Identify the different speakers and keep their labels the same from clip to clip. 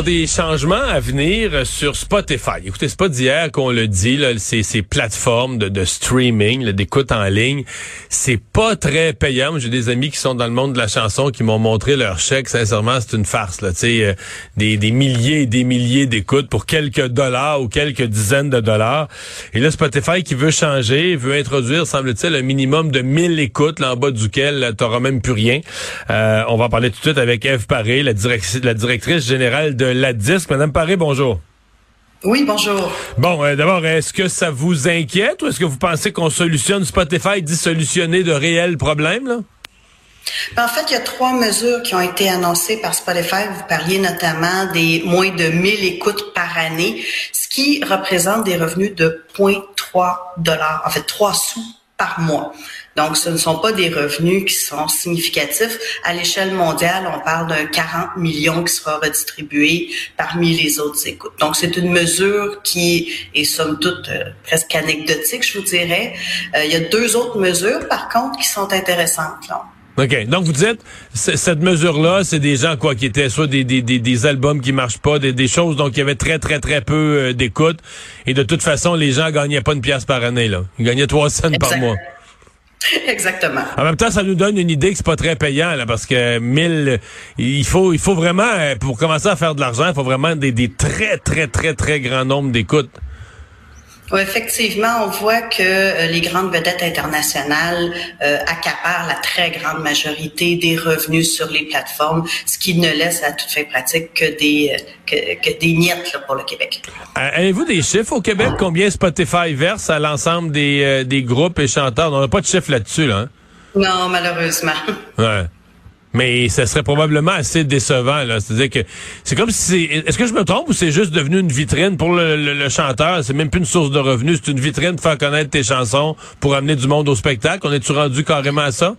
Speaker 1: Des changements à venir sur Spotify. Écoutez, c'est pas d'hier qu'on le dit, là, ces, ces plateformes de, de streaming, d'écoute en ligne, c'est pas très payant. J'ai des amis qui sont dans le monde de la chanson qui m'ont montré leur chèque. Sincèrement, c'est une farce. Là, euh, des, des milliers et des milliers d'écoutes pour quelques dollars ou quelques dizaines de dollars. Et là, Spotify qui veut changer, veut introduire, semble-t-il, un minimum de 1000 écoutes, là, en bas duquel tu même plus rien. Euh, on va en parler tout de suite avec Eve Paré, la, la directrice générale de de la disque. Madame Paré, bonjour.
Speaker 2: Oui, bonjour.
Speaker 1: Bon, euh, d'abord, est-ce que ça vous inquiète ou est-ce que vous pensez qu'on solutionne Spotify dit solutionner de réels problèmes? Là?
Speaker 2: Ben, en fait, il y a trois mesures qui ont été annoncées par Spotify. Vous parliez notamment des moins de 1000 écoutes par année, ce qui représente des revenus de 0,3 dollars, en fait 3 sous par mois. Donc, ce ne sont pas des revenus qui sont significatifs. À l'échelle mondiale, on parle d'un 40 millions qui sera redistribué parmi les autres écoutes. Donc, c'est une mesure qui est somme toute euh, presque anecdotique, je vous dirais. Euh, il y a deux autres mesures, par contre, qui sont intéressantes.
Speaker 1: OK. Donc, vous dites, cette mesure-là, c'est des gens, quoi, qui étaient soit des, des, des, albums qui marchent pas, des, des choses, donc il y avait très, très, très peu euh, d'écoute. Et de toute façon, les gens gagnaient pas une pièce par année, là. Ils gagnaient trois cents par mois.
Speaker 2: Exactement.
Speaker 1: En même temps, ça nous donne une idée que c'est pas très payant, là, parce que 1000, il faut, il faut vraiment, euh, pour commencer à faire de l'argent, il faut vraiment des, des très, très, très, très grands nombres d'écoutes.
Speaker 2: Oui, effectivement, on voit que euh, les grandes vedettes internationales euh, accaparent la très grande majorité des revenus sur les plateformes, ce qui ne laisse à toute fin pratique que des euh, que, des miettes pour le Québec.
Speaker 1: Avez-vous des chiffres au Québec? Combien Spotify verse à l'ensemble des, des groupes et chanteurs? On n'a pas de chiffres là-dessus là. Hein?
Speaker 2: Non, malheureusement.
Speaker 1: Ouais. Mais ça serait probablement assez décevant, là. C'est-à-dire que c'est comme si c'est. Est-ce que je me trompe ou c'est juste devenu une vitrine pour le, chanteur? C'est même plus une source de revenus, c'est une vitrine pour faire connaître tes chansons, pour amener du monde au spectacle. On est-tu rendu carrément à ça?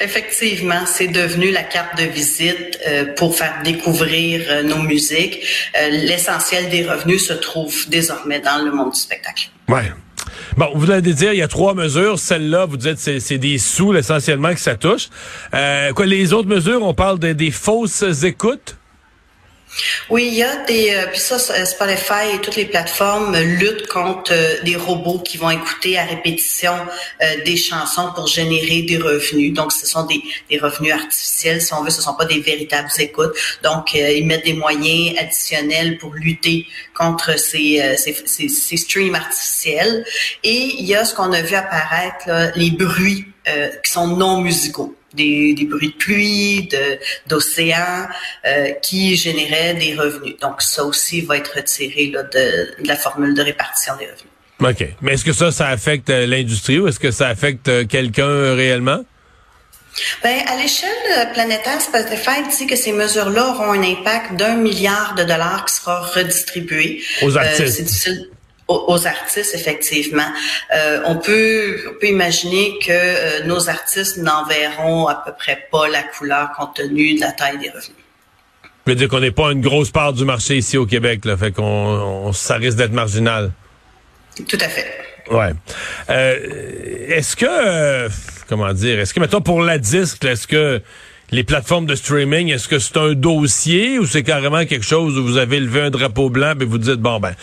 Speaker 2: Effectivement, c'est devenu la carte de visite euh, pour faire découvrir euh, nos musiques. Euh, l'essentiel des revenus se trouve désormais dans le monde du spectacle.
Speaker 1: Ouais. Bon, vous allez dire, il y a trois mesures. Celle-là, vous dites, c'est des sous essentiellement que ça touche. Euh, quoi, les autres mesures, on parle des fausses écoutes?
Speaker 2: Oui, il y a des euh, puis ça Spotify et toutes les plateformes luttent contre euh, des robots qui vont écouter à répétition euh, des chansons pour générer des revenus. Donc ce sont des, des revenus artificiels si on veut, ce sont pas des véritables écoutes. Donc ils mettent des moyens additionnels pour lutter contre ces, ces, streams artificiels et il y a ce qu'on a vu apparaître les bruits qui sont non musicaux des, des bruits de pluie, d'océan, euh, qui généraient des revenus. Donc ça aussi va être retiré là, de, de la formule de répartition des revenus.
Speaker 1: OK. Mais est-ce que ça, ça affecte euh, l'industrie ou est-ce que ça affecte euh, quelqu'un réellement?
Speaker 2: Ben, à l'échelle planétaire, Spotify dit que ces mesures-là auront un impact d'un milliard de dollars qui sera redistribué.
Speaker 1: Aux artistes.
Speaker 2: Euh, aux, artistes, effectivement. Euh, on, peut, on peut imaginer que euh, nos artistes n'en verront à peu près pas la couleur compte tenu de la taille des revenus.
Speaker 1: Je veux dire qu'on n'est pas une grosse part du marché ici au Québec, là, fait qu'on ça risque d'être marginal.
Speaker 2: Tout à fait.
Speaker 1: Ouais. Euh, est-ce que comment dire, est-ce que mettons pour la disque, est-ce que les plateformes de streaming, est-ce que c'est un dossier ou c'est carrément quelque chose où vous avez levé un drapeau blanc et vous dites bon ben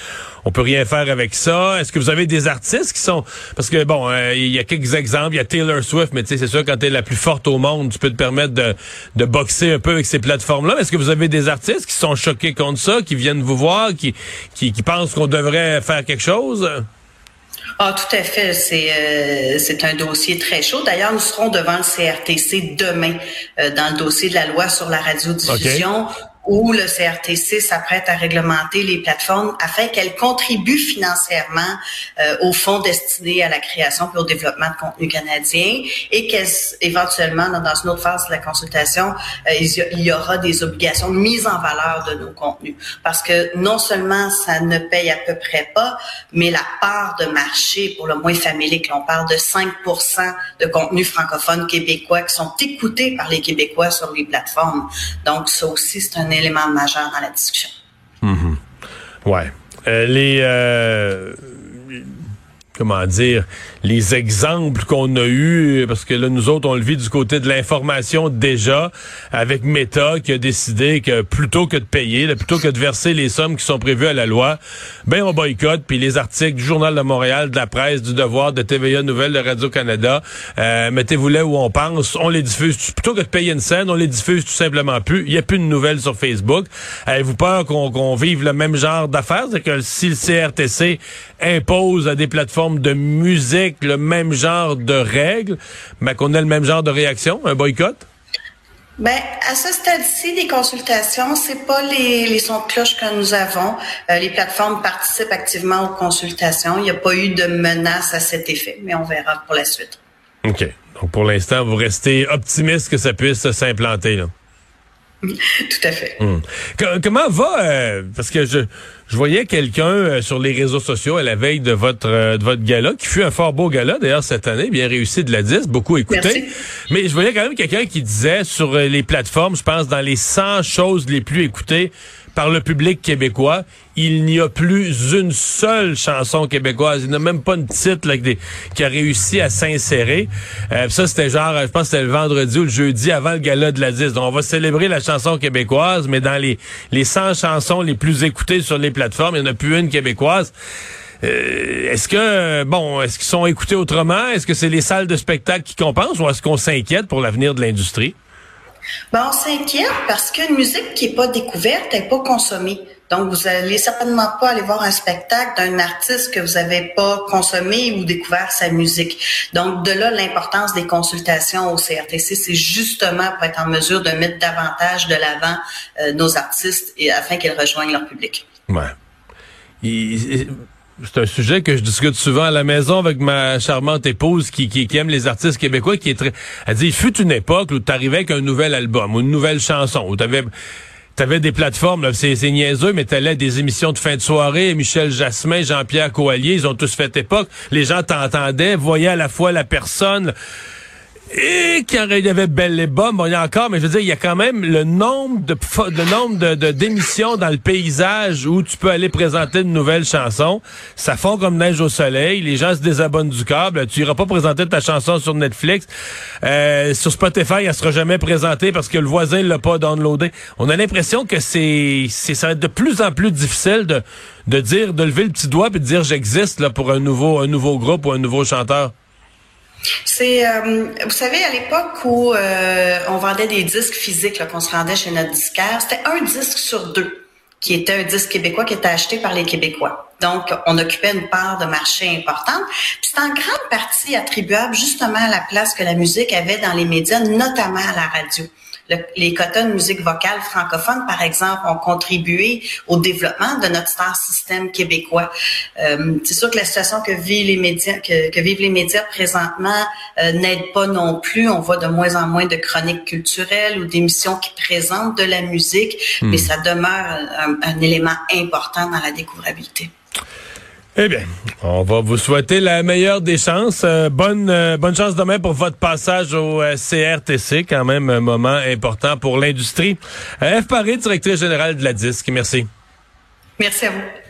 Speaker 1: on peut rien faire avec ça? Est-ce que vous avez des artistes qui sont parce que bon, euh, il y a quelques exemples, il y a Taylor Swift, mais tu sais c'est sûr quand tu es la plus forte au monde, tu peux te permettre de, de boxer un peu avec ces plateformes-là. Est-ce que vous avez des artistes qui sont choqués contre ça, qui viennent vous voir, qui qui, qui pensent qu'on devrait faire quelque chose?
Speaker 2: Ah, tout à fait. C'est euh, c'est un dossier très chaud. D'ailleurs, nous serons devant le CRTC demain euh, dans le dossier de la loi sur la radiodiffusion où le CRTC s'apprête à réglementer les plateformes afin qu'elles contribuent financièrement euh, au fonds destiné à la création et au développement de contenu canadien et qu'éventuellement, dans une autre phase de la consultation, euh, il y aura des obligations de mise en valeur de nos contenus. Parce que non seulement ça ne paye à peu près pas, mais la part de marché, pour le moins familier, l'on parle de 5 de contenus francophones québécois qui sont écoutés par les Québécois sur les plateformes. Donc, ça aussi, c'est un élément majeur dans la discussion.
Speaker 1: Mm les euh, comment dire, les exemples qu'on a eus, parce que là, nous autres, on le vit du côté de l'information déjà, avec Meta qui a décidé que plutôt que de payer, plutôt que de verser les sommes qui sont prévues à la loi, ben on boycotte, puis les articles du Journal de Montréal, de la presse, du Devoir, de TVA Nouvelles, de Radio-Canada, euh, mettez-vous là où on pense, on les diffuse, plutôt que de payer une scène, on les diffuse tout simplement plus. Il n'y a plus de nouvelles sur Facebook. Avez-vous peur qu'on vive le même genre d'affaires? C'est que si le CRTC impose à des plateformes de musique le même genre de règles, mais qu'on ait le même genre de réaction, un boycott?
Speaker 2: Ben, à ce stade-ci des consultations, c'est pas les, les sons de cloche que nous avons. Euh, les plateformes participent activement aux consultations. Il n'y a pas eu de menace à cet effet, mais on verra pour la suite.
Speaker 1: OK. Donc, pour l'instant, vous restez optimiste que ça puisse s'implanter, là.
Speaker 2: Tout à fait.
Speaker 1: Hmm. Comment va euh, parce que je je voyais quelqu'un euh, sur les réseaux sociaux à la veille de votre euh, de votre gala qui fut un fort beau gala d'ailleurs cette année, bien réussi de la 10, beaucoup écouté. Mais je voyais quand même quelqu'un qui disait sur les plateformes, je pense dans les 100 choses les plus écoutées, par le public québécois. Il n'y a plus une seule chanson québécoise. Il n'y a même pas une titre qui a réussi à s'insérer. Euh, ça, c'était genre, je pense c'était le vendredi ou le jeudi avant le gala de la 10. Donc, on va célébrer la chanson québécoise, mais dans les, les 100 chansons les plus écoutées sur les plateformes, il n'y en a plus une québécoise. Euh, est-ce que, bon, est-ce qu'ils sont écoutés autrement? Est-ce que c'est les salles de spectacle qui compensent ou est-ce qu'on s'inquiète pour l'avenir de l'industrie?
Speaker 2: Ben, on s'inquiète parce qu'une musique qui n'est pas découverte n'est pas consommée. Donc, vous allez certainement pas aller voir un spectacle d'un artiste que vous n'avez pas consommé ou découvert sa musique. Donc, de là, l'importance des consultations au CRTC, c'est justement pour être en mesure de mettre davantage de l'avant euh, nos artistes et afin qu'ils rejoignent leur public.
Speaker 1: C'est un sujet que je discute souvent à la maison avec ma charmante épouse qui, aime les artistes québécois, qui est très... Elle dit, il fut une époque où tu arrivais avec un nouvel album ou une nouvelle chanson, où tu avais... T'avais des plateformes, c'est, niaiseux, mais t'allais des émissions de fin de soirée, Michel Jasmin, Jean-Pierre Coallier, ils ont tous fait époque. Les gens t'entendaient, voyaient à la fois la personne, et quand il y avait Belle et Bon, il y a encore, mais je veux dire, il y a quand même le nombre de le nombre de d'émissions dans le paysage où tu peux aller présenter une nouvelle chanson. Ça fond comme neige au soleil. Les gens se désabonnent du câble. Tu iras pas présenter ta chanson sur Netflix. Euh, sur Spotify, elle sera jamais présentée parce que le voisin l'a pas downloadé. On a l'impression que c'est c'est ça va être de plus en plus difficile de de dire de lever le petit doigt et de dire j'existe là pour un nouveau un nouveau groupe ou un nouveau chanteur.
Speaker 2: C'est, euh, vous savez, à l'époque où euh, on vendait des disques physiques, qu'on se rendait chez notre disquaire, c'était un disque sur deux qui était un disque québécois qui était acheté par les Québécois. Donc, on occupait une part de marché importante. Puis c'est en grande partie attribuable justement à la place que la musique avait dans les médias, notamment à la radio les quotas de musique vocale francophone, par exemple, ont contribué au développement de notre star système québécois. Euh, c'est sûr que la situation que vivent les médias, que, vivent les médias présentement euh, n'aide pas non plus. On voit de moins en moins de chroniques culturelles ou d'émissions qui présentent de la musique, mais hmm. ça demeure un élément important dans la découvrabilité.
Speaker 1: Eh bien, on va vous souhaiter la meilleure des chances. Euh, bonne euh, bonne chance demain pour votre passage au euh, CRTC, quand même un moment important pour l'industrie. F. Paris, directrice générale de la DISC. Merci.
Speaker 2: Merci à vous.